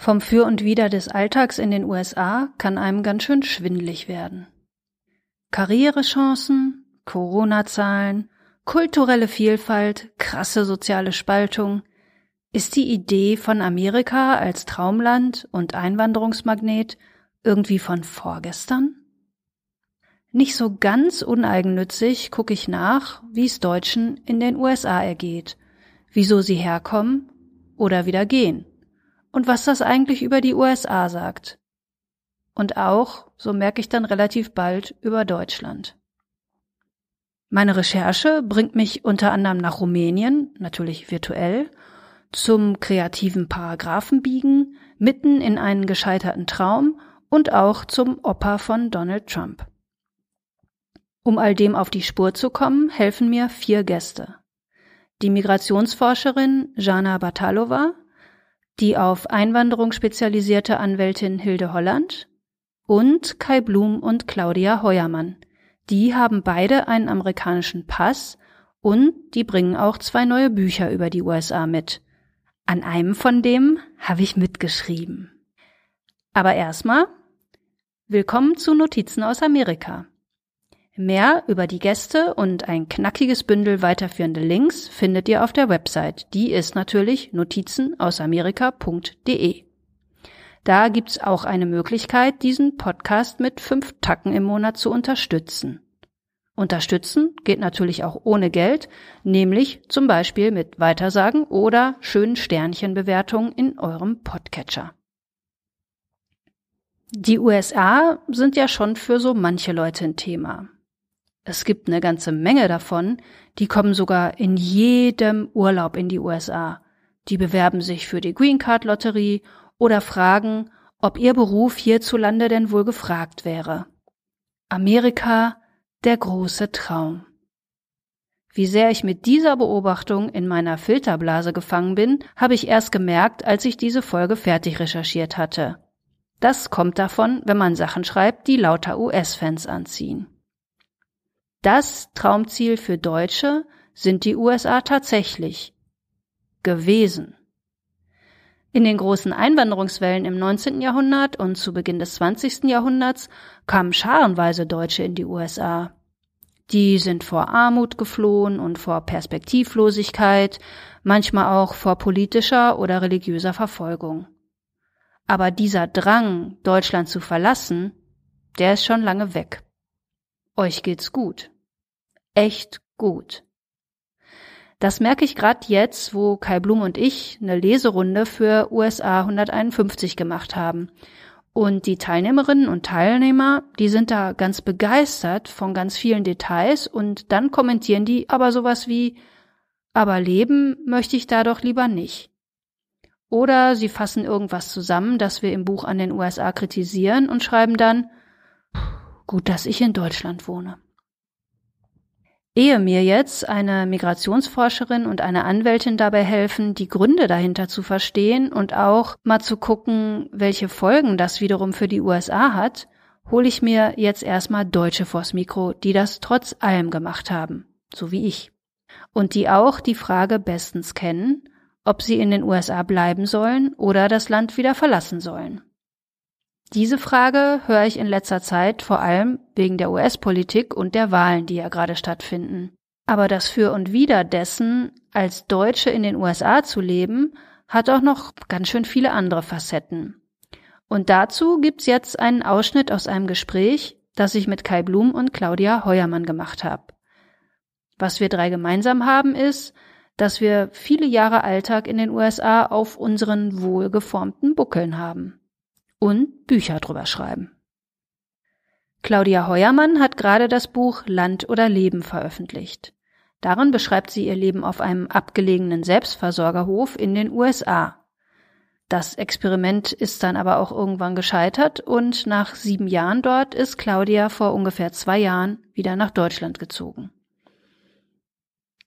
Vom Für und Wider des Alltags in den USA kann einem ganz schön schwindlig werden. Karrierechancen, Corona-Zahlen, kulturelle Vielfalt, krasse soziale Spaltung. Ist die Idee von Amerika als Traumland und Einwanderungsmagnet irgendwie von vorgestern? Nicht so ganz uneigennützig gucke ich nach, wie es Deutschen in den USA ergeht, wieso sie herkommen oder wieder gehen und was das eigentlich über die USA sagt. Und auch, so merke ich dann relativ bald, über Deutschland. Meine Recherche bringt mich unter anderem nach Rumänien, natürlich virtuell, zum kreativen Paragraphenbiegen, mitten in einen gescheiterten Traum und auch zum Opa von Donald Trump. Um all dem auf die Spur zu kommen, helfen mir vier Gäste. Die Migrationsforscherin Jana Batalova, die auf Einwanderung spezialisierte Anwältin Hilde Holland und Kai Blum und Claudia Heuermann. Die haben beide einen amerikanischen Pass und die bringen auch zwei neue Bücher über die USA mit. An einem von dem habe ich mitgeschrieben. Aber erstmal willkommen zu Notizen aus Amerika. Mehr über die Gäste und ein knackiges Bündel weiterführende Links findet ihr auf der Website. Die ist natürlich notizenausamerika.de. Da gibt's auch eine Möglichkeit, diesen Podcast mit fünf Tacken im Monat zu unterstützen. Unterstützen geht natürlich auch ohne Geld, nämlich zum Beispiel mit Weitersagen oder schönen Sternchenbewertungen in eurem Podcatcher. Die USA sind ja schon für so manche Leute ein Thema. Es gibt eine ganze Menge davon, die kommen sogar in jedem Urlaub in die USA. Die bewerben sich für die Green Card Lotterie oder fragen, ob ihr Beruf hierzulande denn wohl gefragt wäre. Amerika, der große Traum. Wie sehr ich mit dieser Beobachtung in meiner Filterblase gefangen bin, habe ich erst gemerkt, als ich diese Folge fertig recherchiert hatte. Das kommt davon, wenn man Sachen schreibt, die lauter US-Fans anziehen. Das Traumziel für Deutsche sind die USA tatsächlich gewesen. In den großen Einwanderungswellen im 19. Jahrhundert und zu Beginn des 20. Jahrhunderts kamen scharenweise Deutsche in die USA. Die sind vor Armut geflohen und vor Perspektivlosigkeit, manchmal auch vor politischer oder religiöser Verfolgung. Aber dieser Drang, Deutschland zu verlassen, der ist schon lange weg. Euch geht's gut. Echt gut. Das merke ich gerade jetzt, wo Kai Blum und ich eine Leserunde für USA 151 gemacht haben. Und die Teilnehmerinnen und Teilnehmer, die sind da ganz begeistert von ganz vielen Details und dann kommentieren die aber sowas wie, aber leben möchte ich da doch lieber nicht. Oder sie fassen irgendwas zusammen, das wir im Buch an den USA kritisieren und schreiben dann, Gut, dass ich in Deutschland wohne. Ehe mir jetzt eine Migrationsforscherin und eine Anwältin dabei helfen, die Gründe dahinter zu verstehen und auch mal zu gucken, welche Folgen das wiederum für die USA hat, hole ich mir jetzt erstmal Deutsche vors Mikro, die das trotz allem gemacht haben, so wie ich. Und die auch die Frage bestens kennen, ob sie in den USA bleiben sollen oder das Land wieder verlassen sollen. Diese Frage höre ich in letzter Zeit vor allem wegen der US-Politik und der Wahlen, die ja gerade stattfinden. Aber das Für und Wider dessen, als Deutsche in den USA zu leben, hat auch noch ganz schön viele andere Facetten. Und dazu gibt's jetzt einen Ausschnitt aus einem Gespräch, das ich mit Kai Blum und Claudia Heuermann gemacht habe. Was wir drei gemeinsam haben, ist, dass wir viele Jahre Alltag in den USA auf unseren wohlgeformten Buckeln haben und Bücher drüber schreiben. Claudia Heuermann hat gerade das Buch Land oder Leben veröffentlicht. Darin beschreibt sie ihr Leben auf einem abgelegenen Selbstversorgerhof in den USA. Das Experiment ist dann aber auch irgendwann gescheitert und nach sieben Jahren dort ist Claudia vor ungefähr zwei Jahren wieder nach Deutschland gezogen.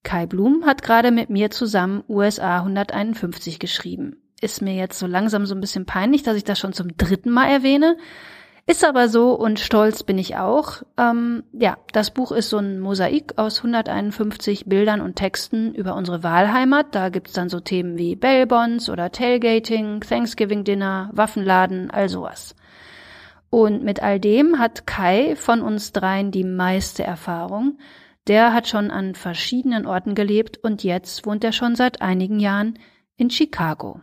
Kai Blum hat gerade mit mir zusammen USA 151 geschrieben ist mir jetzt so langsam so ein bisschen peinlich, dass ich das schon zum dritten Mal erwähne. Ist aber so und stolz bin ich auch. Ähm, ja, das Buch ist so ein Mosaik aus 151 Bildern und Texten über unsere Wahlheimat. Da gibt's dann so Themen wie Bellbonds oder Tailgating, Thanksgiving Dinner, Waffenladen, all sowas. Und mit all dem hat Kai von uns dreien die meiste Erfahrung. Der hat schon an verschiedenen Orten gelebt und jetzt wohnt er schon seit einigen Jahren in Chicago.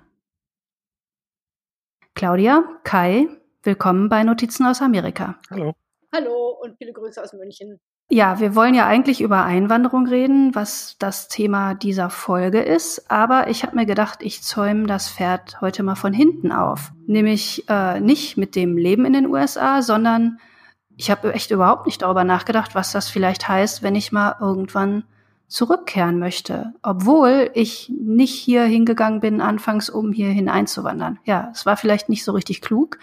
Claudia, Kai, Willkommen bei Notizen aus Amerika. Hallo. Hallo und viele Grüße aus München. Ja, wir wollen ja eigentlich über Einwanderung reden, was das Thema dieser Folge ist. Aber ich habe mir gedacht, ich zäume das Pferd heute mal von hinten auf. Nämlich äh, nicht mit dem Leben in den USA, sondern ich habe echt überhaupt nicht darüber nachgedacht, was das vielleicht heißt, wenn ich mal irgendwann zurückkehren möchte, obwohl ich nicht hier hingegangen bin anfangs, um hier hineinzuwandern. Ja, es war vielleicht nicht so richtig klug.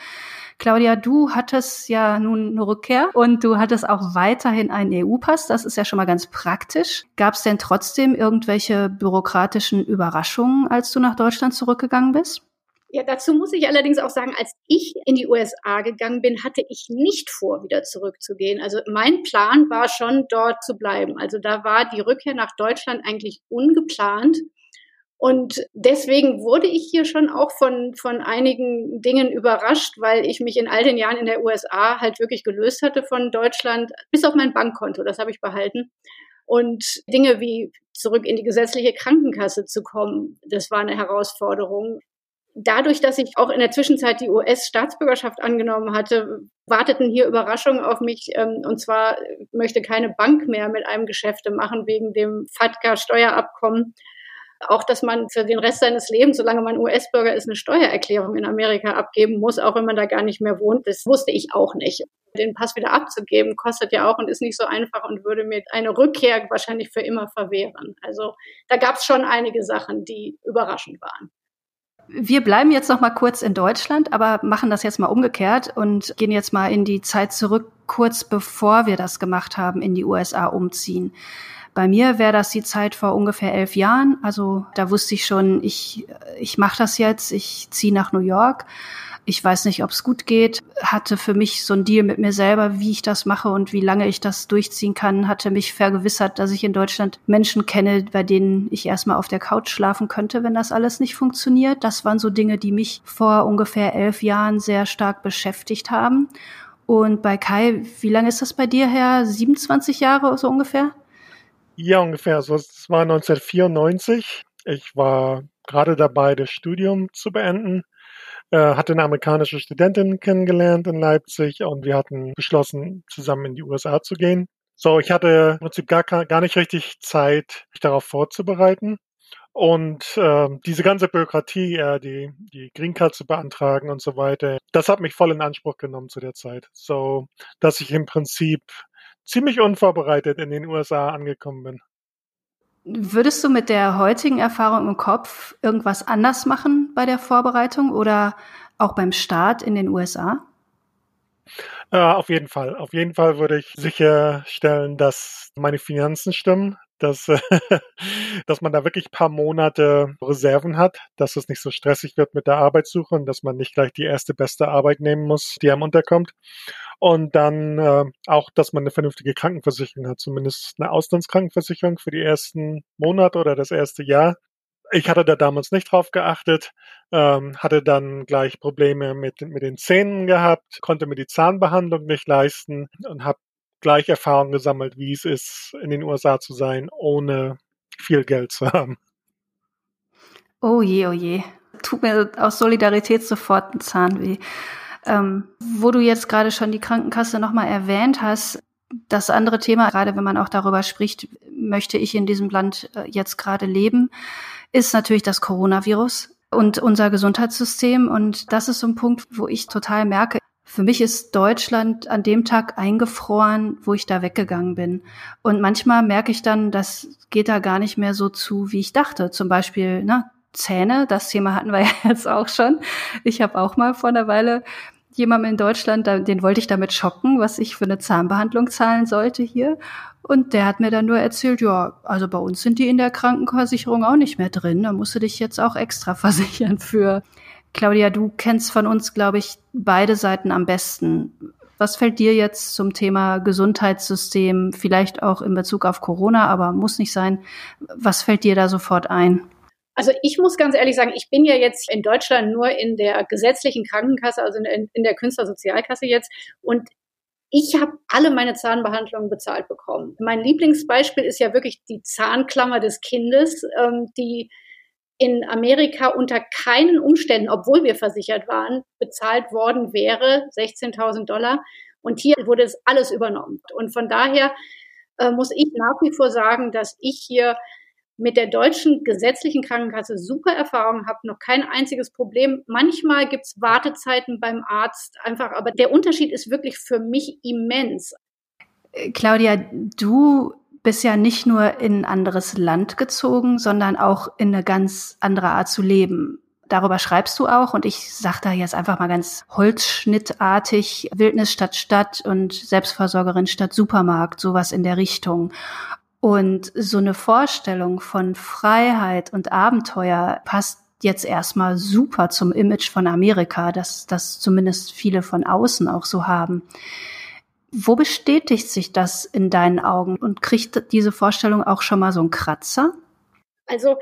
Claudia, du hattest ja nun eine Rückkehr und du hattest auch weiterhin einen EU-Pass. Das ist ja schon mal ganz praktisch. Gab es denn trotzdem irgendwelche bürokratischen Überraschungen, als du nach Deutschland zurückgegangen bist? Ja, dazu muss ich allerdings auch sagen, als ich in die USA gegangen bin, hatte ich nicht vor, wieder zurückzugehen. Also mein Plan war schon, dort zu bleiben. Also da war die Rückkehr nach Deutschland eigentlich ungeplant. Und deswegen wurde ich hier schon auch von, von einigen Dingen überrascht, weil ich mich in all den Jahren in der USA halt wirklich gelöst hatte von Deutschland, bis auf mein Bankkonto, das habe ich behalten. Und Dinge wie zurück in die gesetzliche Krankenkasse zu kommen, das war eine Herausforderung. Dadurch, dass ich auch in der Zwischenzeit die US-Staatsbürgerschaft angenommen hatte, warteten hier Überraschungen auf mich. Ähm, und zwar möchte keine Bank mehr mit einem Geschäfte machen wegen dem FATCA-Steuerabkommen auch, dass man für den Rest seines Lebens, solange man US-Bürger ist, eine Steuererklärung in Amerika abgeben muss, auch wenn man da gar nicht mehr wohnt. Das wusste ich auch nicht. Den Pass wieder abzugeben, kostet ja auch und ist nicht so einfach und würde mir eine Rückkehr wahrscheinlich für immer verwehren. Also da gab es schon einige Sachen, die überraschend waren. Wir bleiben jetzt noch mal kurz in Deutschland, aber machen das jetzt mal umgekehrt und gehen jetzt mal in die Zeit zurück, kurz bevor wir das gemacht haben, in die USA umziehen. Bei mir wäre das die Zeit vor ungefähr elf Jahren. Also da wusste ich schon, ich, ich mache das jetzt, ich ziehe nach New York. Ich weiß nicht, ob es gut geht. Hatte für mich so ein Deal mit mir selber, wie ich das mache und wie lange ich das durchziehen kann. Hatte mich vergewissert, dass ich in Deutschland Menschen kenne, bei denen ich erstmal auf der Couch schlafen könnte, wenn das alles nicht funktioniert. Das waren so Dinge, die mich vor ungefähr elf Jahren sehr stark beschäftigt haben. Und bei Kai, wie lange ist das bei dir her? 27 Jahre so ungefähr? Ja, ungefähr. So, es war 1994. Ich war gerade dabei, das Studium zu beenden. Äh, hatte eine amerikanische Studentin kennengelernt in Leipzig und wir hatten beschlossen, zusammen in die USA zu gehen. So, ich hatte im Prinzip gar, gar nicht richtig Zeit, mich darauf vorzubereiten. Und äh, diese ganze Bürokratie, äh, die, die Green Card zu beantragen und so weiter, das hat mich voll in Anspruch genommen zu der Zeit. So, dass ich im Prinzip ziemlich unvorbereitet in den USA angekommen bin. Würdest du mit der heutigen Erfahrung im Kopf irgendwas anders machen bei der Vorbereitung oder auch beim Start in den USA? Äh, auf jeden Fall. Auf jeden Fall würde ich sicherstellen, dass meine Finanzen stimmen, dass, dass man da wirklich paar Monate Reserven hat, dass es nicht so stressig wird mit der Arbeitssuche und dass man nicht gleich die erste beste Arbeit nehmen muss, die einem unterkommt. Und dann äh, auch, dass man eine vernünftige Krankenversicherung hat, zumindest eine Auslandskrankenversicherung für die ersten Monate oder das erste Jahr. Ich hatte da damals nicht drauf geachtet, ähm, hatte dann gleich Probleme mit, mit den Zähnen gehabt, konnte mir die Zahnbehandlung nicht leisten und habe gleich Erfahrung gesammelt, wie es ist, in den USA zu sein, ohne viel Geld zu haben. Oh je, oh je. Tut mir aus Solidarität sofort ein Zahn weh. Ähm, wo du jetzt gerade schon die Krankenkasse nochmal erwähnt hast, das andere Thema, gerade wenn man auch darüber spricht, möchte ich in diesem Land äh, jetzt gerade leben, ist natürlich das Coronavirus und unser Gesundheitssystem. Und das ist so ein Punkt, wo ich total merke, für mich ist Deutschland an dem Tag eingefroren, wo ich da weggegangen bin. Und manchmal merke ich dann, das geht da gar nicht mehr so zu, wie ich dachte. Zum Beispiel, ne, Zähne, das Thema hatten wir ja jetzt auch schon. Ich habe auch mal vor einer Weile jemandem in Deutschland, den wollte ich damit schocken, was ich für eine Zahnbehandlung zahlen sollte hier. Und der hat mir dann nur erzählt, ja, also bei uns sind die in der Krankenversicherung auch nicht mehr drin. Da musst du dich jetzt auch extra versichern für. Claudia, du kennst von uns, glaube ich, beide Seiten am besten. Was fällt dir jetzt zum Thema Gesundheitssystem, vielleicht auch in Bezug auf Corona, aber muss nicht sein? Was fällt dir da sofort ein? Also ich muss ganz ehrlich sagen, ich bin ja jetzt in Deutschland nur in der gesetzlichen Krankenkasse, also in, in der Künstlersozialkasse jetzt. Und ich habe alle meine Zahnbehandlungen bezahlt bekommen. Mein Lieblingsbeispiel ist ja wirklich die Zahnklammer des Kindes, ähm, die in Amerika unter keinen Umständen, obwohl wir versichert waren, bezahlt worden wäre, 16.000 Dollar. Und hier wurde es alles übernommen. Und von daher äh, muss ich nach wie vor sagen, dass ich hier mit der deutschen gesetzlichen Krankenkasse super Erfahrung habe, noch kein einziges Problem. Manchmal gibt's Wartezeiten beim Arzt einfach, aber der Unterschied ist wirklich für mich immens. Claudia, du bist ja nicht nur in ein anderes Land gezogen, sondern auch in eine ganz andere Art zu leben. Darüber schreibst du auch und ich sage da jetzt einfach mal ganz holzschnittartig Wildnis statt Stadt und Selbstversorgerin statt Supermarkt, sowas in der Richtung. Und so eine Vorstellung von Freiheit und Abenteuer passt jetzt erstmal super zum Image von Amerika, dass das zumindest viele von außen auch so haben. Wo bestätigt sich das in deinen Augen und kriegt diese Vorstellung auch schon mal so einen Kratzer? Also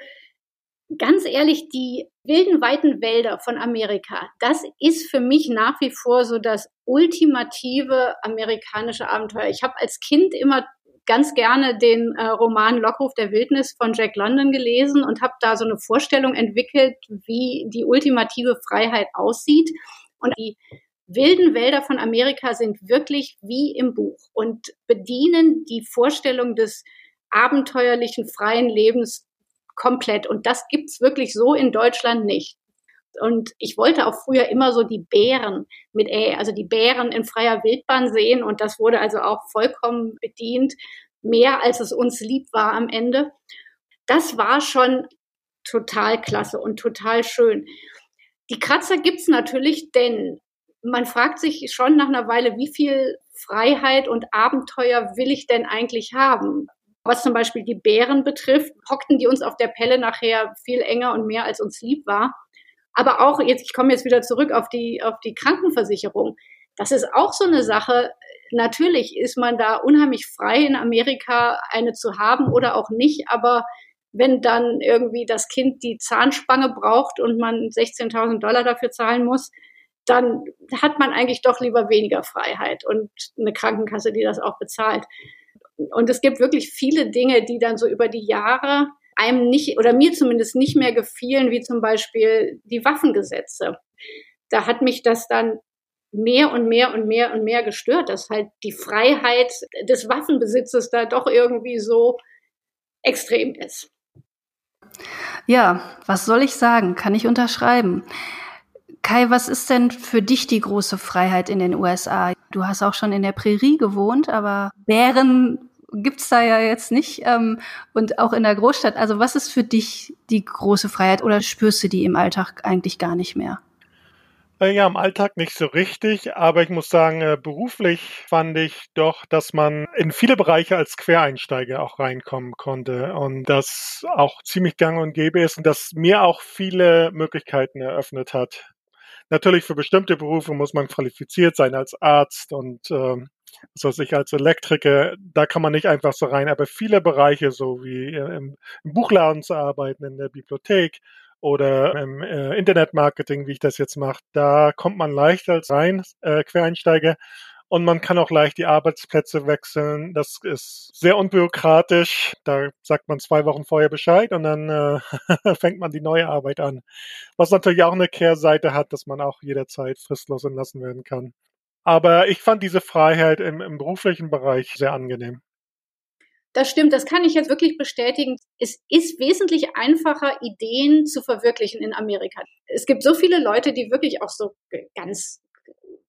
ganz ehrlich, die wilden, weiten Wälder von Amerika, das ist für mich nach wie vor so das ultimative amerikanische Abenteuer. Ich habe als Kind immer ganz gerne den äh, Roman Lockruf der Wildnis von Jack London gelesen und habe da so eine Vorstellung entwickelt, wie die ultimative Freiheit aussieht. Und die wilden Wälder von Amerika sind wirklich wie im Buch und bedienen die Vorstellung des abenteuerlichen, freien Lebens komplett. Und das gibt's wirklich so in Deutschland nicht. Und ich wollte auch früher immer so die Bären mit Ä, also die Bären in freier Wildbahn sehen. Und das wurde also auch vollkommen bedient, mehr als es uns lieb war am Ende. Das war schon total klasse und total schön. Die Kratzer gibt's natürlich, denn man fragt sich schon nach einer Weile, wie viel Freiheit und Abenteuer will ich denn eigentlich haben? Was zum Beispiel die Bären betrifft, hockten die uns auf der Pelle nachher viel enger und mehr als uns lieb war. Aber auch jetzt, ich komme jetzt wieder zurück auf die, auf die Krankenversicherung. Das ist auch so eine Sache. Natürlich ist man da unheimlich frei in Amerika eine zu haben oder auch nicht. Aber wenn dann irgendwie das Kind die Zahnspange braucht und man 16.000 Dollar dafür zahlen muss, dann hat man eigentlich doch lieber weniger Freiheit und eine Krankenkasse, die das auch bezahlt. Und es gibt wirklich viele Dinge, die dann so über die Jahre einem nicht oder mir zumindest nicht mehr gefielen, wie zum Beispiel die Waffengesetze. Da hat mich das dann mehr und mehr und mehr und mehr gestört, dass halt die Freiheit des Waffenbesitzes da doch irgendwie so extrem ist. Ja, was soll ich sagen? Kann ich unterschreiben. Kai, was ist denn für dich die große Freiheit in den USA? Du hast auch schon in der Prärie gewohnt, aber Bären gibt's da ja jetzt nicht. Ähm, und auch in der Großstadt. Also was ist für dich die große Freiheit oder spürst du die im Alltag eigentlich gar nicht mehr? Äh, ja, im Alltag nicht so richtig, aber ich muss sagen, äh, beruflich fand ich doch, dass man in viele Bereiche als Quereinsteiger auch reinkommen konnte und das auch ziemlich gang und gäbe ist und das mir auch viele Möglichkeiten eröffnet hat. Natürlich für bestimmte Berufe muss man qualifiziert sein als Arzt und ähm, was weiß ich, als Elektriker, da kann man nicht einfach so rein, aber viele Bereiche, so wie äh, im, im Buchladen zu arbeiten, in der Bibliothek oder im äh, Internetmarketing, wie ich das jetzt mache, da kommt man leicht als rein äh, Quereinsteiger und man kann auch leicht die Arbeitsplätze wechseln. Das ist sehr unbürokratisch. Da sagt man zwei Wochen vorher Bescheid und dann äh, fängt man die neue Arbeit an. Was natürlich auch eine Kehrseite hat, dass man auch jederzeit fristlos entlassen werden kann. Aber ich fand diese Freiheit im, im beruflichen Bereich sehr angenehm. Das stimmt, das kann ich jetzt wirklich bestätigen. Es ist wesentlich einfacher, Ideen zu verwirklichen in Amerika. Es gibt so viele Leute, die wirklich auch so ganz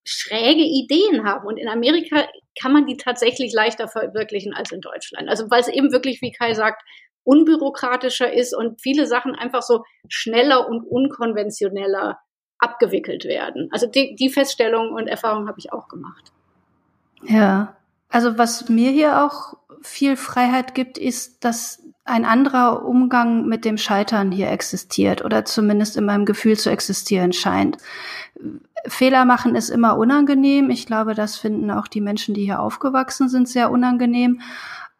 schräge Ideen haben. Und in Amerika kann man die tatsächlich leichter verwirklichen als in Deutschland. Also weil es eben wirklich, wie Kai sagt, unbürokratischer ist und viele Sachen einfach so schneller und unkonventioneller abgewickelt werden. Also die, die Feststellung und Erfahrung habe ich auch gemacht. Ja, also was mir hier auch viel Freiheit gibt, ist, dass ein anderer Umgang mit dem Scheitern hier existiert oder zumindest in meinem Gefühl zu existieren scheint. Fehler machen ist immer unangenehm. Ich glaube, das finden auch die Menschen, die hier aufgewachsen sind, sehr unangenehm.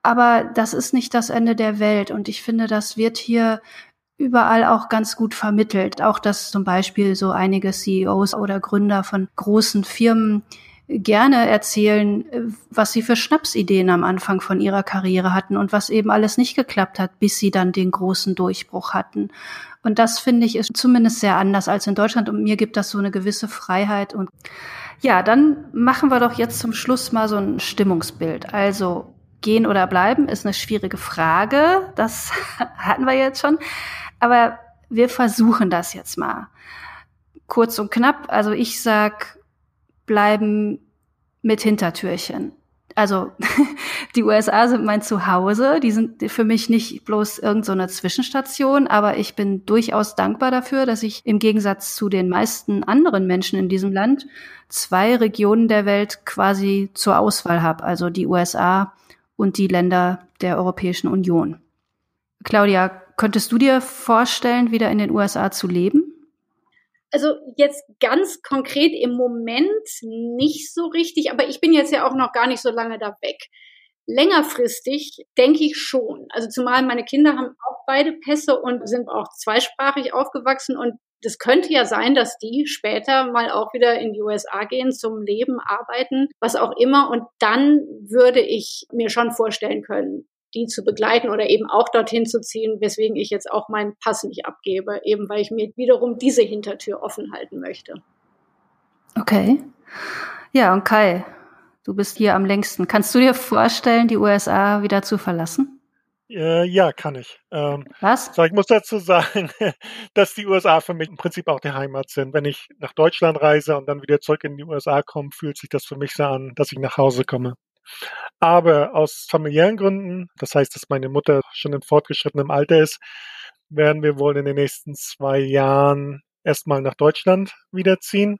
Aber das ist nicht das Ende der Welt. Und ich finde, das wird hier überall auch ganz gut vermittelt. Auch dass zum Beispiel so einige CEOs oder Gründer von großen Firmen gerne erzählen, was sie für Schnapsideen am Anfang von ihrer Karriere hatten und was eben alles nicht geklappt hat, bis sie dann den großen Durchbruch hatten. Und das finde ich ist zumindest sehr anders als in Deutschland und mir gibt das so eine gewisse Freiheit und ja, dann machen wir doch jetzt zum Schluss mal so ein Stimmungsbild. Also gehen oder bleiben ist eine schwierige Frage. Das hatten wir jetzt schon. Aber wir versuchen das jetzt mal. Kurz und knapp. Also ich sag bleiben mit Hintertürchen. Also die USA sind mein Zuhause, die sind für mich nicht bloß irgendeine so Zwischenstation, aber ich bin durchaus dankbar dafür, dass ich im Gegensatz zu den meisten anderen Menschen in diesem Land zwei Regionen der Welt quasi zur Auswahl habe, also die USA und die Länder der Europäischen Union. Claudia, könntest du dir vorstellen, wieder in den USA zu leben? Also jetzt ganz konkret im Moment nicht so richtig, aber ich bin jetzt ja auch noch gar nicht so lange da weg. Längerfristig denke ich schon. Also zumal meine Kinder haben auch beide Pässe und sind auch zweisprachig aufgewachsen und das könnte ja sein, dass die später mal auch wieder in die USA gehen zum Leben, arbeiten, was auch immer. Und dann würde ich mir schon vorstellen können, die zu begleiten oder eben auch dorthin zu ziehen, weswegen ich jetzt auch meinen Pass nicht abgebe, eben weil ich mir wiederum diese Hintertür offen halten möchte. Okay. Ja, und Kai, du bist hier am längsten. Kannst du dir vorstellen, die USA wieder zu verlassen? Äh, ja, kann ich. Ähm, Was? So, ich muss dazu sagen, dass die USA für mich im Prinzip auch die Heimat sind. Wenn ich nach Deutschland reise und dann wieder zurück in die USA komme, fühlt sich das für mich so an, dass ich nach Hause komme. Aber aus familiären Gründen, das heißt, dass meine Mutter schon in fortgeschrittenem Alter ist, werden wir wohl in den nächsten zwei Jahren erstmal nach Deutschland wiederziehen.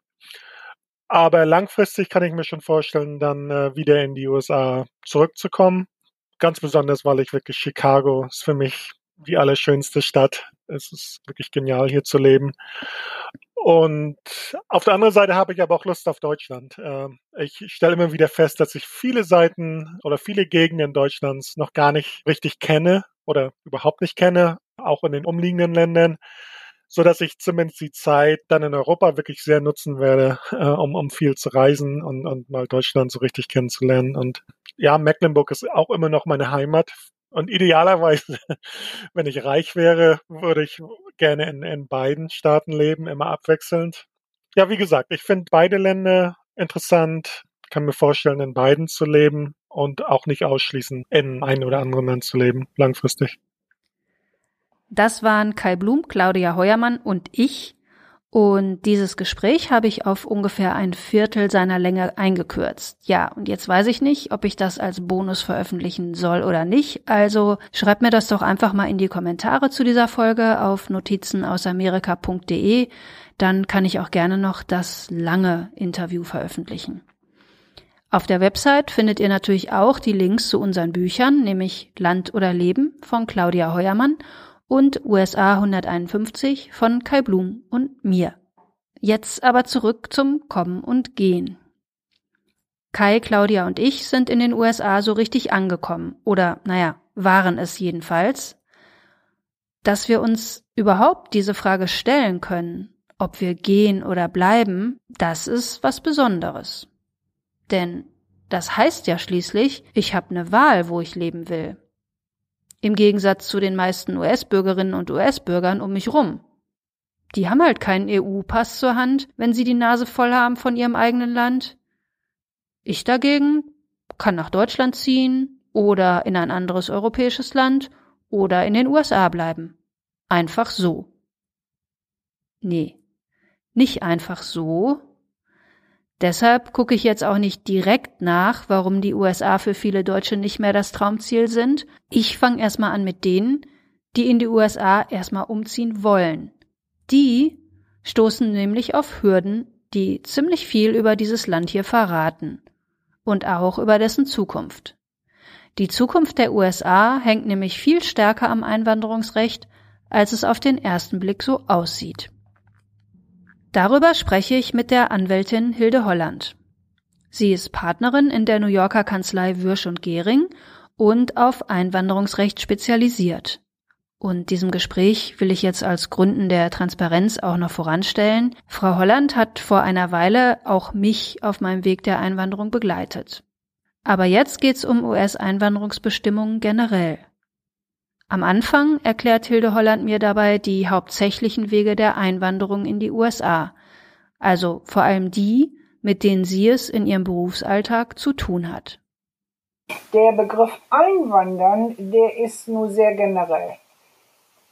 Aber langfristig kann ich mir schon vorstellen, dann äh, wieder in die USA zurückzukommen. Ganz besonders, weil ich wirklich Chicago ist für mich die allerschönste Stadt. Es ist wirklich genial, hier zu leben. Und auf der anderen Seite habe ich aber auch Lust auf Deutschland. Ähm, ich stelle immer wieder fest, dass ich viele Seiten oder viele Gegenden Deutschlands noch gar nicht richtig kenne oder überhaupt nicht kenne, auch in den umliegenden Ländern, so dass ich zumindest die Zeit dann in Europa wirklich sehr nutzen werde, äh, um, um viel zu reisen und, und mal Deutschland so richtig kennenzulernen. Und ja, Mecklenburg ist auch immer noch meine Heimat und idealerweise, wenn ich reich wäre, würde ich gerne in, in beiden Staaten leben, immer abwechselnd. Ja, wie gesagt, ich finde beide Länder interessant, kann mir vorstellen, in beiden zu leben und auch nicht ausschließen, in einem oder anderen Land zu leben, langfristig. Das waren Kai Blum, Claudia Heuermann und ich. Und dieses Gespräch habe ich auf ungefähr ein Viertel seiner Länge eingekürzt. Ja, und jetzt weiß ich nicht, ob ich das als Bonus veröffentlichen soll oder nicht. Also schreibt mir das doch einfach mal in die Kommentare zu dieser Folge auf notizenausamerika.de. Dann kann ich auch gerne noch das lange Interview veröffentlichen. Auf der Website findet ihr natürlich auch die Links zu unseren Büchern, nämlich Land oder Leben von Claudia Heuermann und USA 151 von Kai Blum und mir. Jetzt aber zurück zum Kommen und Gehen. Kai, Claudia und ich sind in den USA so richtig angekommen, oder naja, waren es jedenfalls. Dass wir uns überhaupt diese Frage stellen können, ob wir gehen oder bleiben, das ist was Besonderes. Denn das heißt ja schließlich, ich habe eine Wahl, wo ich leben will. Im Gegensatz zu den meisten US-Bürgerinnen und US-Bürgern um mich rum. Die haben halt keinen EU-Pass zur Hand, wenn sie die Nase voll haben von ihrem eigenen Land. Ich dagegen kann nach Deutschland ziehen oder in ein anderes europäisches Land oder in den USA bleiben. Einfach so. Nee, nicht einfach so, Deshalb gucke ich jetzt auch nicht direkt nach, warum die USA für viele Deutsche nicht mehr das Traumziel sind. Ich fange erstmal an mit denen, die in die USA erstmal umziehen wollen. Die stoßen nämlich auf Hürden, die ziemlich viel über dieses Land hier verraten und auch über dessen Zukunft. Die Zukunft der USA hängt nämlich viel stärker am Einwanderungsrecht, als es auf den ersten Blick so aussieht. Darüber spreche ich mit der Anwältin Hilde Holland. Sie ist Partnerin in der New Yorker Kanzlei Würsch und Gehring und auf Einwanderungsrecht spezialisiert. Und diesem Gespräch will ich jetzt als Gründen der Transparenz auch noch voranstellen. Frau Holland hat vor einer Weile auch mich auf meinem Weg der Einwanderung begleitet. Aber jetzt geht's um US-Einwanderungsbestimmungen generell. Am Anfang erklärt Hilde Holland mir dabei die hauptsächlichen Wege der Einwanderung in die USA, also vor allem die, mit denen sie es in ihrem Berufsalltag zu tun hat. Der Begriff Einwandern, der ist nur sehr generell.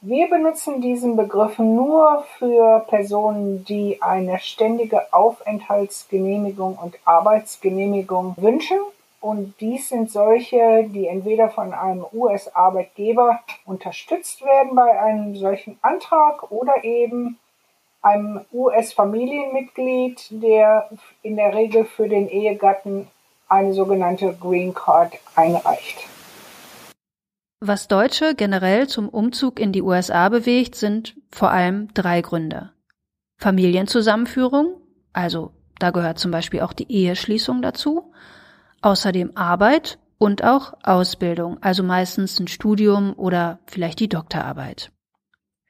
Wir benutzen diesen Begriff nur für Personen, die eine ständige Aufenthaltsgenehmigung und Arbeitsgenehmigung wünschen. Und dies sind solche, die entweder von einem US-Arbeitgeber unterstützt werden bei einem solchen Antrag oder eben einem US-Familienmitglied, der in der Regel für den Ehegatten eine sogenannte Green Card einreicht. Was Deutsche generell zum Umzug in die USA bewegt, sind vor allem drei Gründe. Familienzusammenführung, also da gehört zum Beispiel auch die Eheschließung dazu, außerdem Arbeit und auch Ausbildung, also meistens ein Studium oder vielleicht die Doktorarbeit.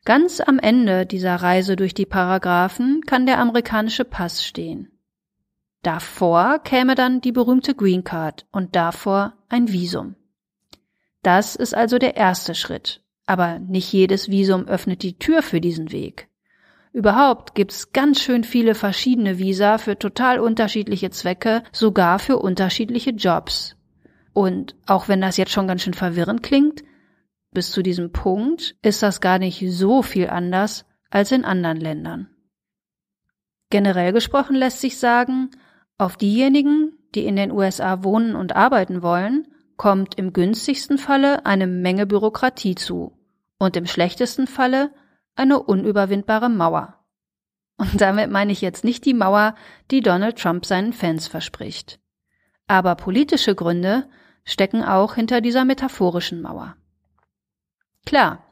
Ganz am Ende dieser Reise durch die Paragraphen kann der amerikanische Pass stehen. Davor käme dann die berühmte Green Card und davor ein Visum. Das ist also der erste Schritt. Aber nicht jedes Visum öffnet die Tür für diesen Weg. Überhaupt gibt's ganz schön viele verschiedene Visa für total unterschiedliche Zwecke, sogar für unterschiedliche Jobs. Und auch wenn das jetzt schon ganz schön verwirrend klingt, bis zu diesem Punkt ist das gar nicht so viel anders als in anderen Ländern. Generell gesprochen lässt sich sagen, auf diejenigen, die in den USA wohnen und arbeiten wollen, kommt im günstigsten Falle eine Menge Bürokratie zu und im schlechtesten Falle eine unüberwindbare Mauer. Und damit meine ich jetzt nicht die Mauer, die Donald Trump seinen Fans verspricht. Aber politische Gründe stecken auch hinter dieser metaphorischen Mauer. Klar,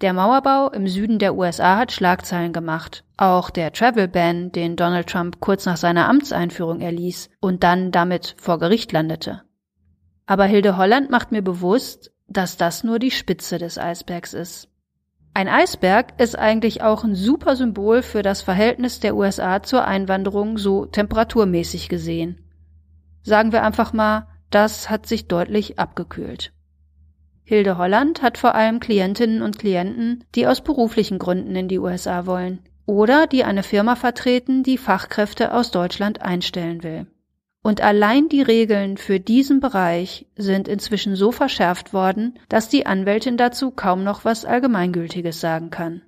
der Mauerbau im Süden der USA hat Schlagzeilen gemacht. Auch der Travel Ban, den Donald Trump kurz nach seiner Amtseinführung erließ und dann damit vor Gericht landete. Aber Hilde Holland macht mir bewusst, dass das nur die Spitze des Eisbergs ist. Ein Eisberg ist eigentlich auch ein super Symbol für das Verhältnis der USA zur Einwanderung so temperaturmäßig gesehen. Sagen wir einfach mal, das hat sich deutlich abgekühlt. Hilde Holland hat vor allem Klientinnen und Klienten, die aus beruflichen Gründen in die USA wollen oder die eine Firma vertreten, die Fachkräfte aus Deutschland einstellen will. Und allein die Regeln für diesen Bereich sind inzwischen so verschärft worden, dass die Anwältin dazu kaum noch was Allgemeingültiges sagen kann.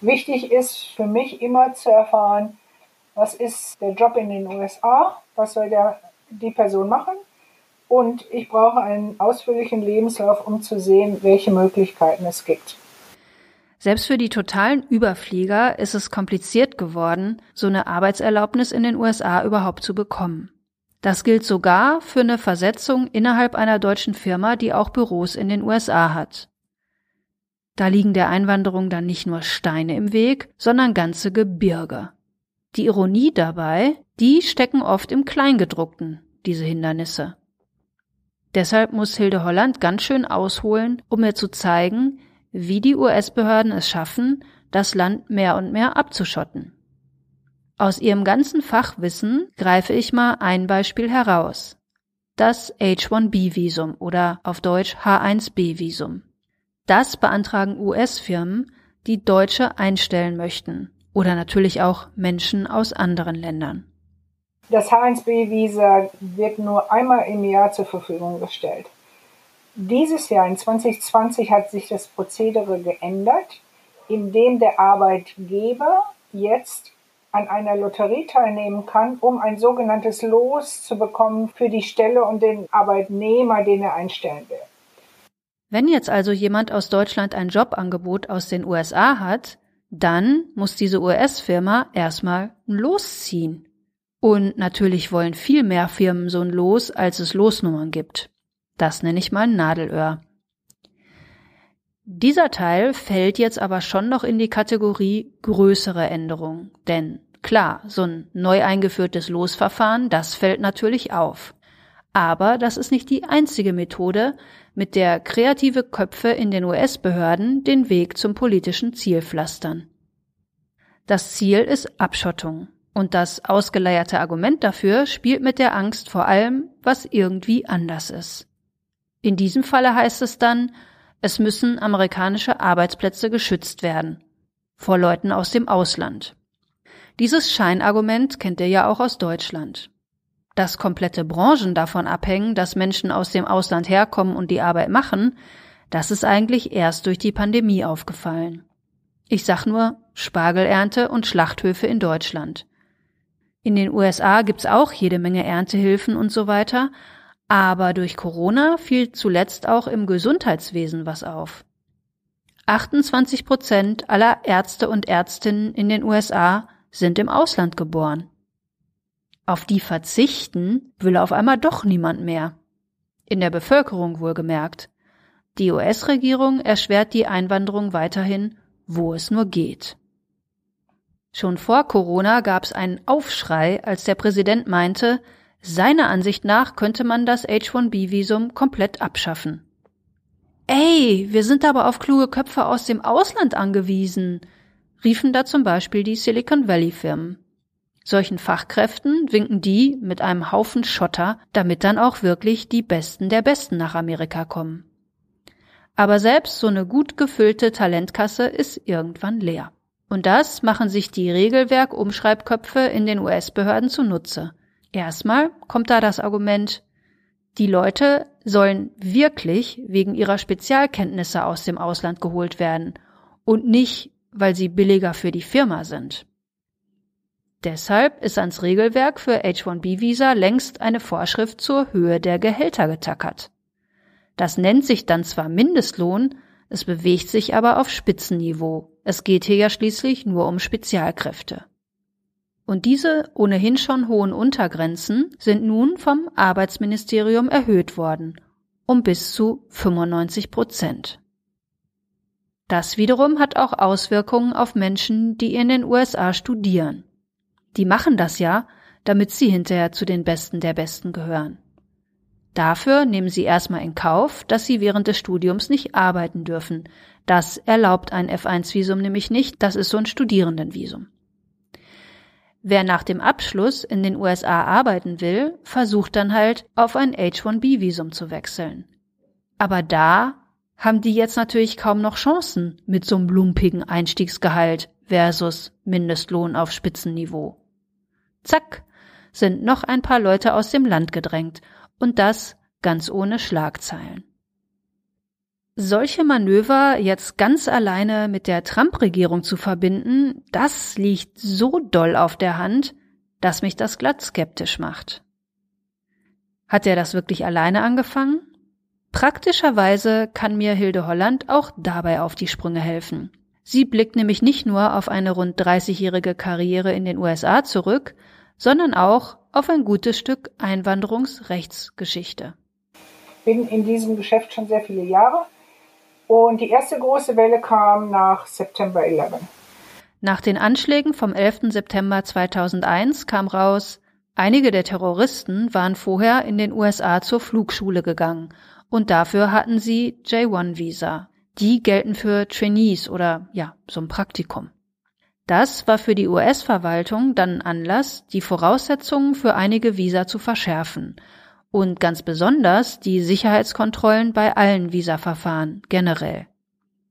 Wichtig ist für mich immer zu erfahren, was ist der Job in den USA, was soll der, die Person machen und ich brauche einen ausführlichen Lebenslauf, um zu sehen, welche Möglichkeiten es gibt. Selbst für die totalen Überflieger ist es kompliziert geworden, so eine Arbeitserlaubnis in den USA überhaupt zu bekommen. Das gilt sogar für eine Versetzung innerhalb einer deutschen Firma, die auch Büros in den USA hat. Da liegen der Einwanderung dann nicht nur Steine im Weg, sondern ganze Gebirge. Die Ironie dabei, die stecken oft im Kleingedruckten, diese Hindernisse. Deshalb muss Hilde Holland ganz schön ausholen, um mir zu zeigen, wie die US-Behörden es schaffen, das Land mehr und mehr abzuschotten. Aus ihrem ganzen Fachwissen greife ich mal ein Beispiel heraus. Das H1B-Visum oder auf Deutsch H1B-Visum. Das beantragen US-Firmen, die Deutsche einstellen möchten oder natürlich auch Menschen aus anderen Ländern. Das H1B-Visa wird nur einmal im Jahr zur Verfügung gestellt. Dieses Jahr, in 2020, hat sich das Prozedere geändert, indem der Arbeitgeber jetzt an einer Lotterie teilnehmen kann, um ein sogenanntes Los zu bekommen für die Stelle und den Arbeitnehmer, den er einstellen will. Wenn jetzt also jemand aus Deutschland ein Jobangebot aus den USA hat, dann muss diese US-Firma erstmal losziehen. Und natürlich wollen viel mehr Firmen so ein Los, als es Losnummern gibt. Das nenne ich mal ein Nadelöhr. Dieser Teil fällt jetzt aber schon noch in die Kategorie größere Änderungen, denn klar, so ein neu eingeführtes Losverfahren, das fällt natürlich auf. Aber das ist nicht die einzige Methode, mit der kreative Köpfe in den US-Behörden den Weg zum politischen Ziel pflastern. Das Ziel ist Abschottung. Und das ausgeleierte Argument dafür spielt mit der Angst vor allem, was irgendwie anders ist. In diesem Falle heißt es dann, es müssen amerikanische Arbeitsplätze geschützt werden. Vor Leuten aus dem Ausland. Dieses Scheinargument kennt ihr ja auch aus Deutschland dass komplette Branchen davon abhängen, dass Menschen aus dem Ausland herkommen und die Arbeit machen, das ist eigentlich erst durch die Pandemie aufgefallen. Ich sag nur Spargelernte und Schlachthöfe in Deutschland. In den USA gibt's auch jede Menge Erntehilfen und so weiter, aber durch Corona fiel zuletzt auch im Gesundheitswesen was auf. 28 Prozent aller Ärzte und Ärztinnen in den USA sind im Ausland geboren. Auf die verzichten will auf einmal doch niemand mehr. In der Bevölkerung wohlgemerkt. Die US-Regierung erschwert die Einwanderung weiterhin, wo es nur geht. Schon vor Corona gab es einen Aufschrei, als der Präsident meinte, seiner Ansicht nach könnte man das H1B-Visum komplett abschaffen. Ey, wir sind aber auf kluge Köpfe aus dem Ausland angewiesen, riefen da zum Beispiel die Silicon Valley-Firmen. Solchen Fachkräften winken die mit einem Haufen Schotter, damit dann auch wirklich die Besten der Besten nach Amerika kommen. Aber selbst so eine gut gefüllte Talentkasse ist irgendwann leer. Und das machen sich die Regelwerk-Umschreibköpfe in den US-Behörden zunutze. Erstmal kommt da das Argument, die Leute sollen wirklich wegen ihrer Spezialkenntnisse aus dem Ausland geholt werden und nicht, weil sie billiger für die Firma sind. Deshalb ist ans Regelwerk für H1B-Visa längst eine Vorschrift zur Höhe der Gehälter getackert. Das nennt sich dann zwar Mindestlohn, es bewegt sich aber auf Spitzenniveau. Es geht hier ja schließlich nur um Spezialkräfte. Und diese ohnehin schon hohen Untergrenzen sind nun vom Arbeitsministerium erhöht worden, um bis zu 95 Prozent. Das wiederum hat auch Auswirkungen auf Menschen, die in den USA studieren. Die machen das ja, damit sie hinterher zu den Besten der Besten gehören. Dafür nehmen sie erstmal in Kauf, dass sie während des Studiums nicht arbeiten dürfen. Das erlaubt ein F1-Visum nämlich nicht, das ist so ein Studierendenvisum. Wer nach dem Abschluss in den USA arbeiten will, versucht dann halt auf ein H1B-Visum zu wechseln. Aber da haben die jetzt natürlich kaum noch Chancen mit so einem lumpigen Einstiegsgehalt versus Mindestlohn auf Spitzenniveau. Zack, sind noch ein paar Leute aus dem Land gedrängt, und das ganz ohne Schlagzeilen. Solche Manöver jetzt ganz alleine mit der Trump-Regierung zu verbinden, das liegt so doll auf der Hand, dass mich das glatt skeptisch macht. Hat er das wirklich alleine angefangen? Praktischerweise kann mir Hilde Holland auch dabei auf die Sprünge helfen. Sie blickt nämlich nicht nur auf eine rund 30-jährige Karriere in den USA zurück, sondern auch auf ein gutes Stück Einwanderungsrechtsgeschichte. Bin in diesem Geschäft schon sehr viele Jahre und die erste große Welle kam nach September 11. Nach den Anschlägen vom 11. September 2001 kam raus, einige der Terroristen waren vorher in den USA zur Flugschule gegangen und dafür hatten sie J1-Visa, die gelten für Trainees oder ja, so ein Praktikum. Das war für die US-Verwaltung dann Anlass, die Voraussetzungen für einige Visa zu verschärfen und ganz besonders die Sicherheitskontrollen bei allen Visaverfahren generell.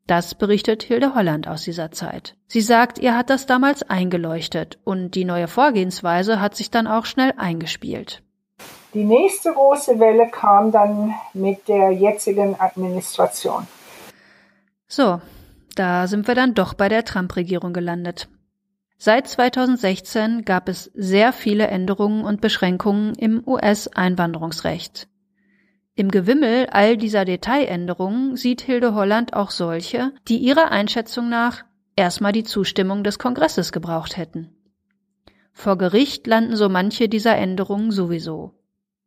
Das berichtet Hilde Holland aus dieser Zeit. Sie sagt, ihr hat das damals eingeleuchtet und die neue Vorgehensweise hat sich dann auch schnell eingespielt. Die nächste große Welle kam dann mit der jetzigen Administration. So, da sind wir dann doch bei der Trump-Regierung gelandet. Seit 2016 gab es sehr viele Änderungen und Beschränkungen im US-Einwanderungsrecht. Im Gewimmel all dieser Detailänderungen sieht Hilde Holland auch solche, die ihrer Einschätzung nach erstmal die Zustimmung des Kongresses gebraucht hätten. Vor Gericht landen so manche dieser Änderungen sowieso.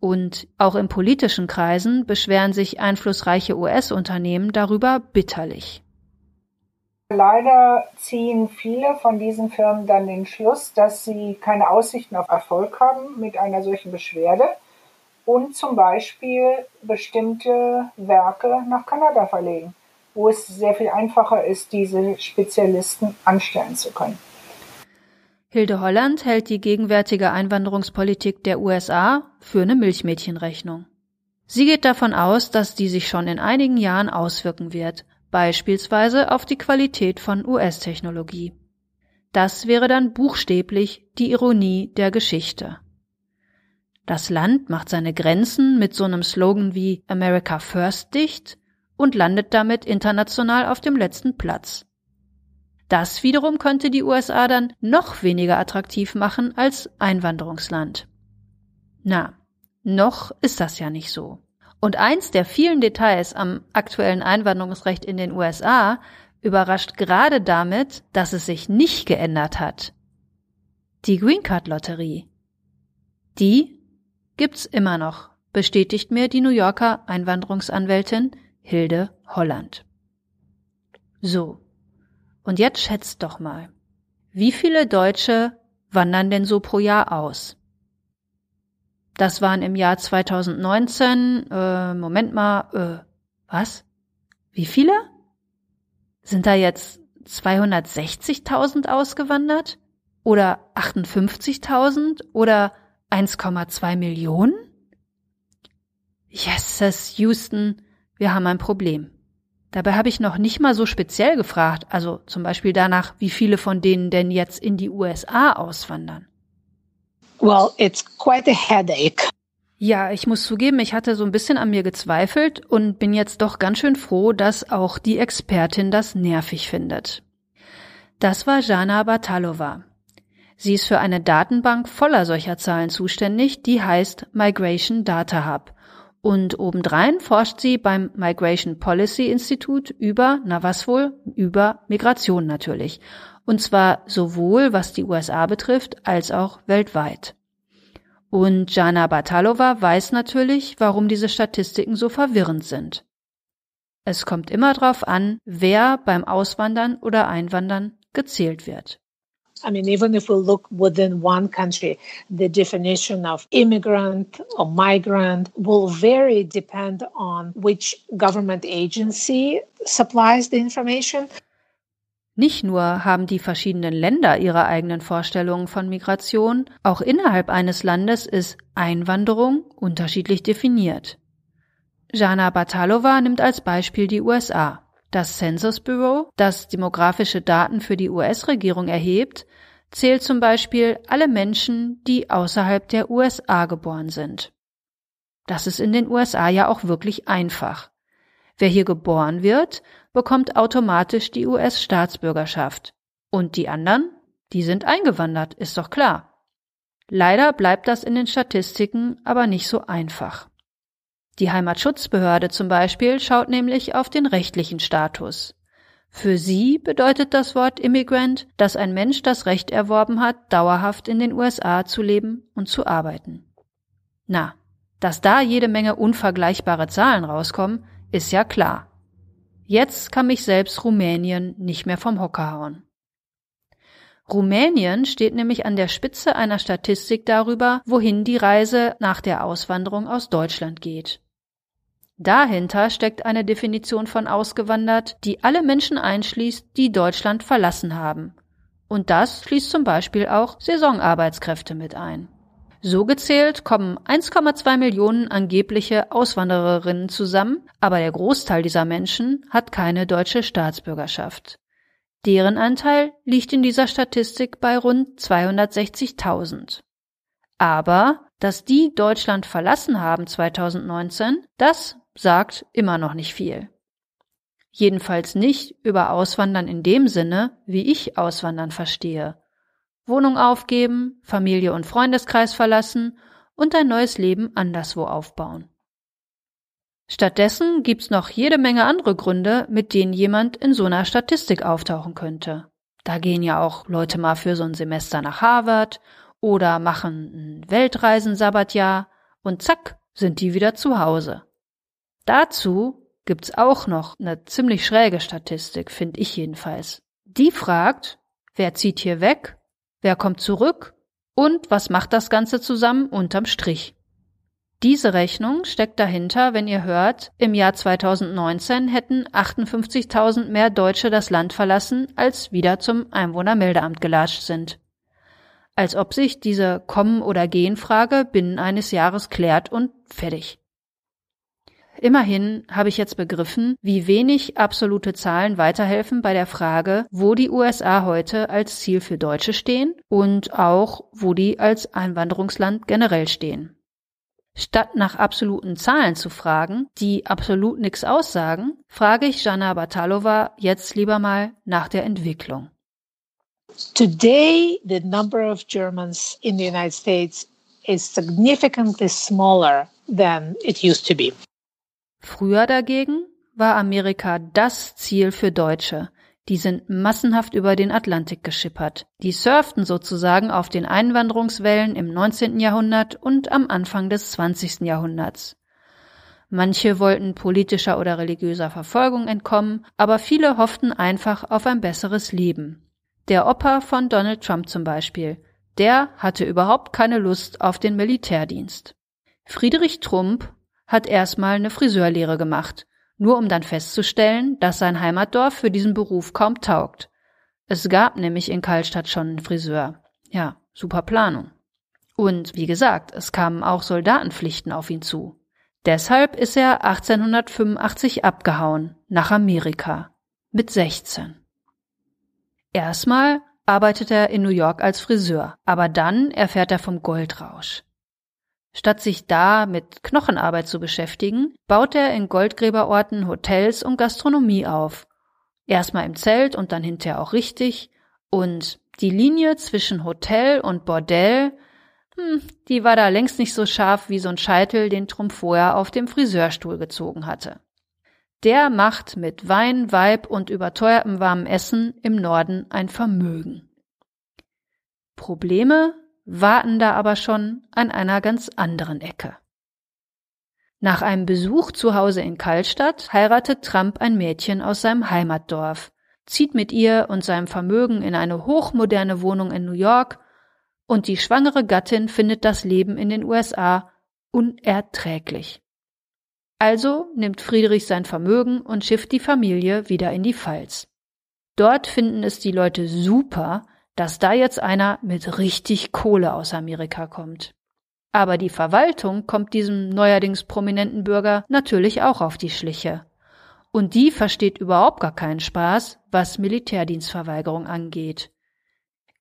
Und auch in politischen Kreisen beschweren sich einflussreiche US-Unternehmen darüber bitterlich. Leider ziehen viele von diesen Firmen dann den Schluss, dass sie keine Aussichten auf Erfolg haben mit einer solchen Beschwerde und zum Beispiel bestimmte Werke nach Kanada verlegen, wo es sehr viel einfacher ist, diese Spezialisten anstellen zu können. Hilde Holland hält die gegenwärtige Einwanderungspolitik der USA für eine Milchmädchenrechnung. Sie geht davon aus, dass die sich schon in einigen Jahren auswirken wird, beispielsweise auf die Qualität von US-Technologie. Das wäre dann buchstäblich die Ironie der Geschichte. Das Land macht seine Grenzen mit so einem Slogan wie America First dicht und landet damit international auf dem letzten Platz. Das wiederum könnte die USA dann noch weniger attraktiv machen als Einwanderungsland. Na, noch ist das ja nicht so. Und eins der vielen Details am aktuellen Einwanderungsrecht in den USA überrascht gerade damit, dass es sich nicht geändert hat. Die Green Card Lotterie. Die gibt's immer noch, bestätigt mir die New Yorker Einwanderungsanwältin Hilde Holland. So, und jetzt schätzt doch mal, wie viele Deutsche wandern denn so pro Jahr aus? Das waren im Jahr 2019, äh, Moment mal, äh, was? Wie viele? Sind da jetzt 260.000 ausgewandert? Oder 58.000? Oder 1,2 Millionen? Yes, Houston, wir haben ein Problem. Dabei habe ich noch nicht mal so speziell gefragt, also zum Beispiel danach, wie viele von denen denn jetzt in die USA auswandern. Well, it's quite a headache. Ja, ich muss zugeben, ich hatte so ein bisschen an mir gezweifelt und bin jetzt doch ganz schön froh, dass auch die Expertin das nervig findet. Das war Jana Batalova. Sie ist für eine Datenbank voller solcher Zahlen zuständig, die heißt Migration Data Hub und obendrein forscht sie beim Migration Policy Institute über, na was wohl, über Migration natürlich. Und zwar sowohl was die USA betrifft, als auch weltweit. Und Jana Batalova weiß natürlich, warum diese Statistiken so verwirrend sind. Es kommt immer darauf an, wer beim Auswandern oder Einwandern gezählt wird. I mean, even if we look within one country, the definition of immigrant or migrant will vary depend on which government agency supplies the information. Nicht nur haben die verschiedenen Länder ihre eigenen Vorstellungen von Migration, auch innerhalb eines Landes ist Einwanderung unterschiedlich definiert. Jana Batalova nimmt als Beispiel die USA. Das Census Bureau, das demografische Daten für die US-Regierung erhebt, zählt zum Beispiel alle Menschen, die außerhalb der USA geboren sind. Das ist in den USA ja auch wirklich einfach. Wer hier geboren wird, bekommt automatisch die US-Staatsbürgerschaft. Und die anderen, die sind eingewandert, ist doch klar. Leider bleibt das in den Statistiken aber nicht so einfach. Die Heimatschutzbehörde zum Beispiel schaut nämlich auf den rechtlichen Status. Für sie bedeutet das Wort Immigrant, dass ein Mensch das Recht erworben hat, dauerhaft in den USA zu leben und zu arbeiten. Na, dass da jede Menge unvergleichbare Zahlen rauskommen, ist ja klar. Jetzt kann mich selbst Rumänien nicht mehr vom Hocker hauen. Rumänien steht nämlich an der Spitze einer Statistik darüber, wohin die Reise nach der Auswanderung aus Deutschland geht. Dahinter steckt eine Definition von ausgewandert, die alle Menschen einschließt, die Deutschland verlassen haben. Und das schließt zum Beispiel auch Saisonarbeitskräfte mit ein. So gezählt kommen 1,2 Millionen angebliche Auswandererinnen zusammen, aber der Großteil dieser Menschen hat keine deutsche Staatsbürgerschaft. Deren Anteil liegt in dieser Statistik bei rund 260.000. Aber, dass die Deutschland verlassen haben 2019, das sagt immer noch nicht viel. Jedenfalls nicht über Auswandern in dem Sinne, wie ich Auswandern verstehe. Wohnung aufgeben, Familie und Freundeskreis verlassen und ein neues Leben anderswo aufbauen. Stattdessen gibt's noch jede Menge andere Gründe, mit denen jemand in so einer Statistik auftauchen könnte. Da gehen ja auch Leute mal für so ein Semester nach Harvard oder machen ein Weltreisen-Sabbatjahr und zack, sind die wieder zu Hause. Dazu gibt's auch noch eine ziemlich schräge Statistik, finde ich jedenfalls. Die fragt, wer zieht hier weg, wer kommt zurück und was macht das Ganze zusammen unterm Strich. Diese Rechnung steckt dahinter, wenn ihr hört, im Jahr 2019 hätten 58.000 mehr Deutsche das Land verlassen, als wieder zum Einwohnermeldeamt gelatscht sind. Als ob sich diese Kommen- oder Gehen-Frage binnen eines Jahres klärt und fertig. Immerhin habe ich jetzt begriffen, wie wenig absolute Zahlen weiterhelfen bei der Frage, wo die USA heute als Ziel für Deutsche stehen und auch, wo die als Einwanderungsland generell stehen. Statt nach absoluten Zahlen zu fragen, die absolut nichts aussagen, frage ich Jana Batalova jetzt lieber mal nach der Entwicklung. Today, the number of Germans in the United States is significantly smaller than it used to be. Früher dagegen war Amerika das Ziel für Deutsche, die sind massenhaft über den Atlantik geschippert. Die surften sozusagen auf den Einwanderungswellen im 19. Jahrhundert und am Anfang des 20. Jahrhunderts. Manche wollten politischer oder religiöser Verfolgung entkommen, aber viele hofften einfach auf ein besseres Leben. Der Opa von Donald Trump zum Beispiel, der hatte überhaupt keine Lust auf den Militärdienst. Friedrich Trump hat erstmal eine Friseurlehre gemacht nur um dann festzustellen, dass sein Heimatdorf für diesen Beruf kaum taugt. Es gab nämlich in Kallstadt schon einen Friseur. Ja, super Planung. Und wie gesagt, es kamen auch Soldatenpflichten auf ihn zu. Deshalb ist er 1885 abgehauen nach Amerika mit 16. Erstmal arbeitet er in New York als Friseur, aber dann erfährt er vom Goldrausch. Statt sich da mit Knochenarbeit zu beschäftigen, baut er in Goldgräberorten Hotels und Gastronomie auf. Erstmal im Zelt und dann hinterher auch richtig. Und die Linie zwischen Hotel und Bordell, hm, die war da längst nicht so scharf wie so ein Scheitel, den Trump vorher auf dem Friseurstuhl gezogen hatte. Der macht mit Wein, Weib und überteuertem warmem Essen im Norden ein Vermögen. Probleme warten da aber schon an einer ganz anderen Ecke. Nach einem Besuch zu Hause in Kallstadt heiratet Trump ein Mädchen aus seinem Heimatdorf, zieht mit ihr und seinem Vermögen in eine hochmoderne Wohnung in New York und die schwangere Gattin findet das Leben in den USA unerträglich. Also nimmt Friedrich sein Vermögen und schifft die Familie wieder in die Pfalz. Dort finden es die Leute super, dass da jetzt einer mit richtig Kohle aus Amerika kommt. Aber die Verwaltung kommt diesem neuerdings prominenten Bürger natürlich auch auf die Schliche. Und die versteht überhaupt gar keinen Spaß, was Militärdienstverweigerung angeht.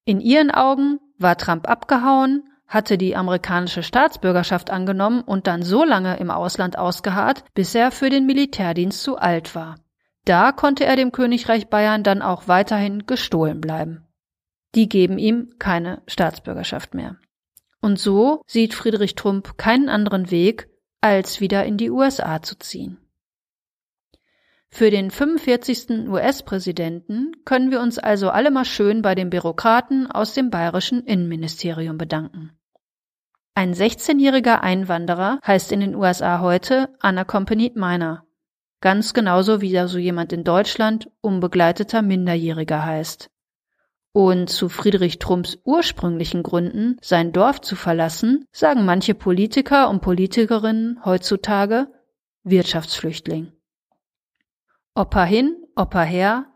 In ihren Augen war Trump abgehauen, hatte die amerikanische Staatsbürgerschaft angenommen und dann so lange im Ausland ausgeharrt, bis er für den Militärdienst zu alt war. Da konnte er dem Königreich Bayern dann auch weiterhin gestohlen bleiben die geben ihm keine Staatsbürgerschaft mehr. Und so sieht Friedrich Trump keinen anderen Weg, als wieder in die USA zu ziehen. Für den 45. US-Präsidenten können wir uns also alle mal schön bei den Bürokraten aus dem bayerischen Innenministerium bedanken. Ein 16-jähriger Einwanderer heißt in den USA heute unaccompanied minor, ganz genauso wie da so jemand in Deutschland unbegleiteter Minderjähriger heißt. Und zu Friedrich Trumps ursprünglichen Gründen, sein Dorf zu verlassen, sagen manche Politiker und Politikerinnen heutzutage Wirtschaftsflüchtling. Opa hin, Opa her,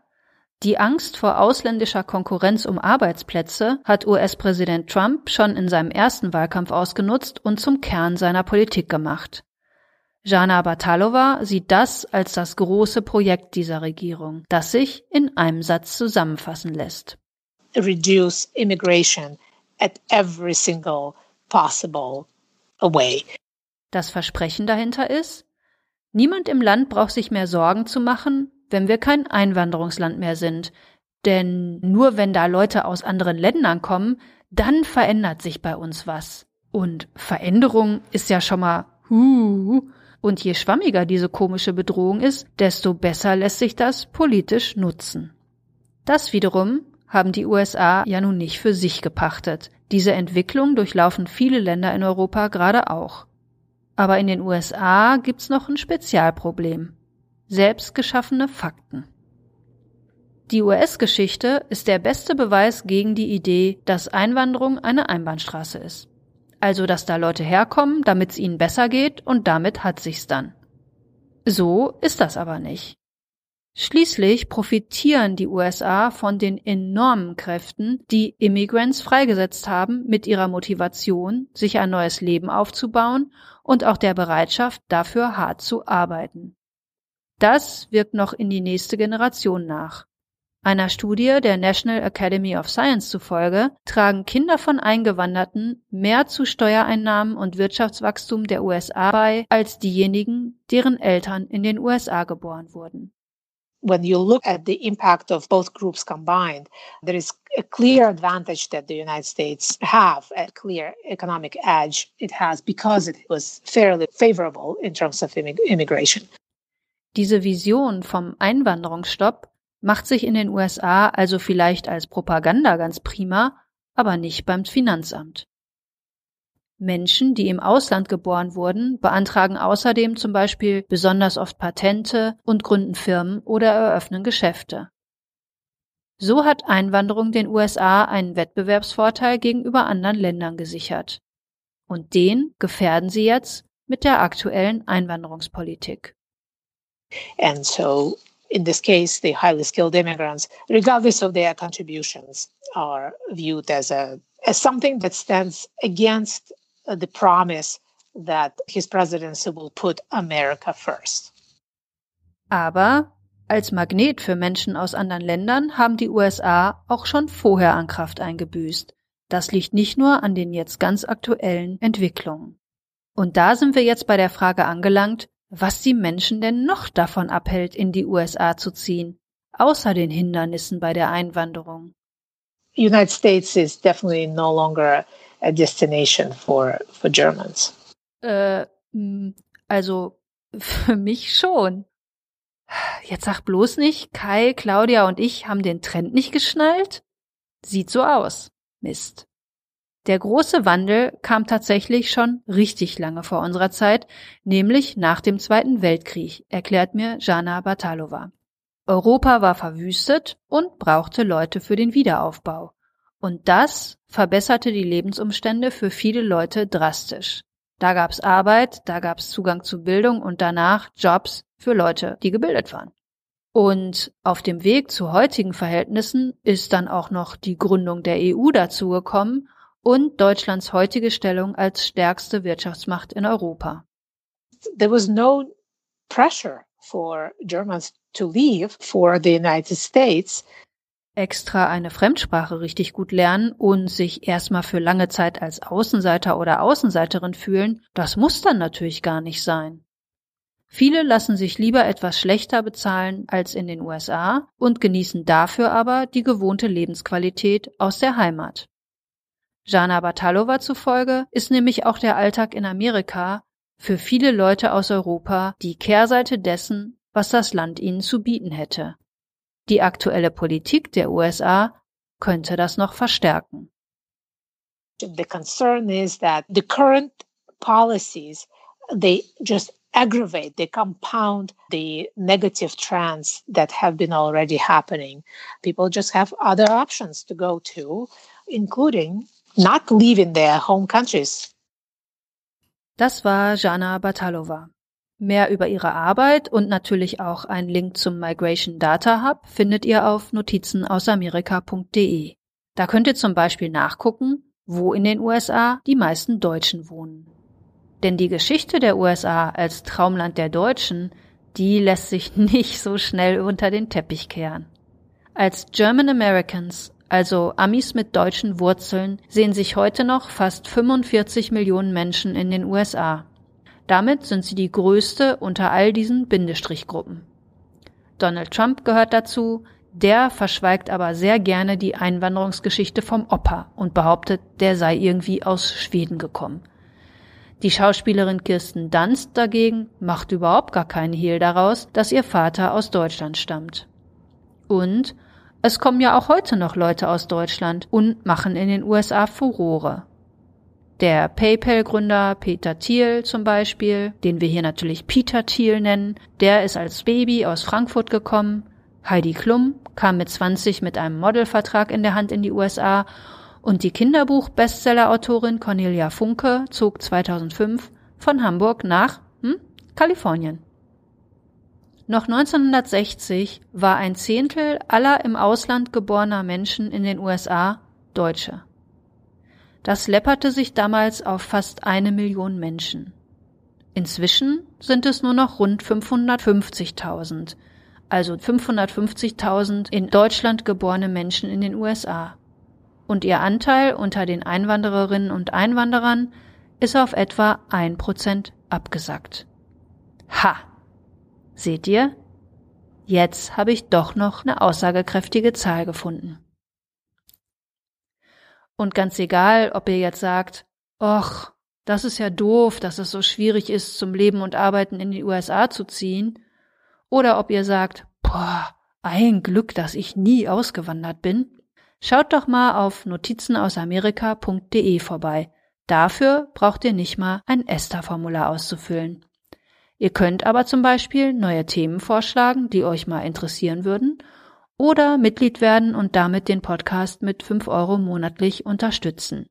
die Angst vor ausländischer Konkurrenz um Arbeitsplätze hat US-Präsident Trump schon in seinem ersten Wahlkampf ausgenutzt und zum Kern seiner Politik gemacht. Jana Batalova sieht das als das große Projekt dieser Regierung, das sich in einem Satz zusammenfassen lässt reduce immigration at every single possible way. Das Versprechen dahinter ist, niemand im Land braucht sich mehr Sorgen zu machen, wenn wir kein Einwanderungsland mehr sind. Denn nur wenn da Leute aus anderen Ländern kommen, dann verändert sich bei uns was. Und Veränderung ist ja schon mal huh. Und je schwammiger diese komische Bedrohung ist, desto besser lässt sich das politisch nutzen. Das wiederum haben die USA ja nun nicht für sich gepachtet. Diese Entwicklung durchlaufen viele Länder in Europa gerade auch. Aber in den USA gibt's noch ein Spezialproblem. Selbstgeschaffene Fakten. Die US-Geschichte ist der beste Beweis gegen die Idee, dass Einwanderung eine Einbahnstraße ist. Also, dass da Leute herkommen, damit es ihnen besser geht und damit hat sich's dann. So ist das aber nicht. Schließlich profitieren die USA von den enormen Kräften, die Immigrants freigesetzt haben, mit ihrer Motivation, sich ein neues Leben aufzubauen und auch der Bereitschaft, dafür hart zu arbeiten. Das wirkt noch in die nächste Generation nach. Einer Studie der National Academy of Science zufolge tragen Kinder von Eingewanderten mehr zu Steuereinnahmen und Wirtschaftswachstum der USA bei als diejenigen, deren Eltern in den USA geboren wurden. When you look at the impact of both groups combined, there is a clear advantage that the United States have, a clear economic edge it has because it was fairly favorable in terms of immigration. Diese Vision vom Einwanderungsstopp macht sich in den USA also vielleicht als Propaganda ganz prima, aber nicht beim Finanzamt. Menschen, die im Ausland geboren wurden, beantragen außerdem zum Beispiel besonders oft Patente und gründen Firmen oder eröffnen Geschäfte. So hat Einwanderung den USA einen Wettbewerbsvorteil gegenüber anderen Ländern gesichert. Und den gefährden sie jetzt mit der aktuellen Einwanderungspolitik. And so in this case, the highly skilled immigrants, regardless of their contributions, are viewed as a as something that stands against the promise that his presidency will put America first. Aber als Magnet für Menschen aus anderen Ländern haben die USA auch schon vorher an Kraft eingebüßt. Das liegt nicht nur an den jetzt ganz aktuellen Entwicklungen. Und da sind wir jetzt bei der Frage angelangt, was die Menschen denn noch davon abhält, in die USA zu ziehen, außer den Hindernissen bei der Einwanderung. United States is definitely no longer a destination for, for Germans. Äh, also für mich schon. Jetzt sag bloß nicht, Kai, Claudia und ich haben den Trend nicht geschnallt? Sieht so aus. Mist. Der große Wandel kam tatsächlich schon richtig lange vor unserer Zeit, nämlich nach dem Zweiten Weltkrieg, erklärt mir Jana Batalova. Europa war verwüstet und brauchte Leute für den Wiederaufbau. Und das verbesserte die Lebensumstände für viele Leute drastisch. Da gab's Arbeit, da gab's Zugang zu Bildung und danach Jobs für Leute, die gebildet waren. Und auf dem Weg zu heutigen Verhältnissen ist dann auch noch die Gründung der EU dazugekommen und Deutschlands heutige Stellung als stärkste Wirtschaftsmacht in Europa. There was no pressure for Germans to leave for the United States. Extra eine Fremdsprache richtig gut lernen und sich erstmal für lange Zeit als Außenseiter oder Außenseiterin fühlen, das muss dann natürlich gar nicht sein. Viele lassen sich lieber etwas schlechter bezahlen als in den USA und genießen dafür aber die gewohnte Lebensqualität aus der Heimat. Jana Batalova zufolge ist nämlich auch der Alltag in Amerika für viele Leute aus Europa die Kehrseite dessen, was das Land ihnen zu bieten hätte. Die aktuelle Politik der USA könnte das noch verstärken. The concern is that the current policies they just aggravate, they compound the negative trends that have been already happening. People just have other options to go to, including not leaving their home countries. Das war Jana Batalova. Mehr über ihre Arbeit und natürlich auch ein Link zum Migration Data Hub findet ihr auf notizenausamerika.de. Da könnt ihr zum Beispiel nachgucken, wo in den USA die meisten Deutschen wohnen. Denn die Geschichte der USA als Traumland der Deutschen, die lässt sich nicht so schnell unter den Teppich kehren. Als German Americans also Amis mit deutschen Wurzeln, sehen sich heute noch fast 45 Millionen Menschen in den USA. Damit sind sie die größte unter all diesen Bindestrichgruppen. Donald Trump gehört dazu, der verschweigt aber sehr gerne die Einwanderungsgeschichte vom Opa und behauptet, der sei irgendwie aus Schweden gekommen. Die Schauspielerin Kirsten Dunst dagegen macht überhaupt gar keinen Hehl daraus, dass ihr Vater aus Deutschland stammt. Und Es kommen ja auch heute noch Leute aus Deutschland und machen in den USA Furore. Der PayPal-Gründer Peter Thiel zum Beispiel, den wir hier natürlich Peter Thiel nennen, der ist als Baby aus Frankfurt gekommen. Heidi Klum kam mit 20 mit einem Modelvertrag in der Hand in die USA und die Kinderbuch-Bestseller-Autorin Cornelia Funke zog 2005 von Hamburg nach hm, Kalifornien. Noch 1960 war ein Zehntel aller im Ausland geborener Menschen in den USA Deutsche. Das läpperte sich damals auf fast eine Million Menschen. Inzwischen sind es nur noch rund 550.000, also 550.000 in Deutschland geborene Menschen in den USA. Und ihr Anteil unter den Einwandererinnen und Einwanderern ist auf etwa ein Prozent abgesackt. Ha! Seht ihr? Jetzt habe ich doch noch eine aussagekräftige Zahl gefunden. Und ganz egal, ob ihr jetzt sagt, och, das ist ja doof, dass es so schwierig ist, zum Leben und Arbeiten in die USA zu ziehen, oder ob ihr sagt, boah, ein Glück, dass ich nie ausgewandert bin, schaut doch mal auf notizenausamerika.de vorbei. Dafür braucht ihr nicht mal ein ESTA-Formular auszufüllen. Ihr könnt aber zum Beispiel neue Themen vorschlagen, die euch mal interessieren würden, oder Mitglied werden und damit den Podcast mit 5 Euro monatlich unterstützen.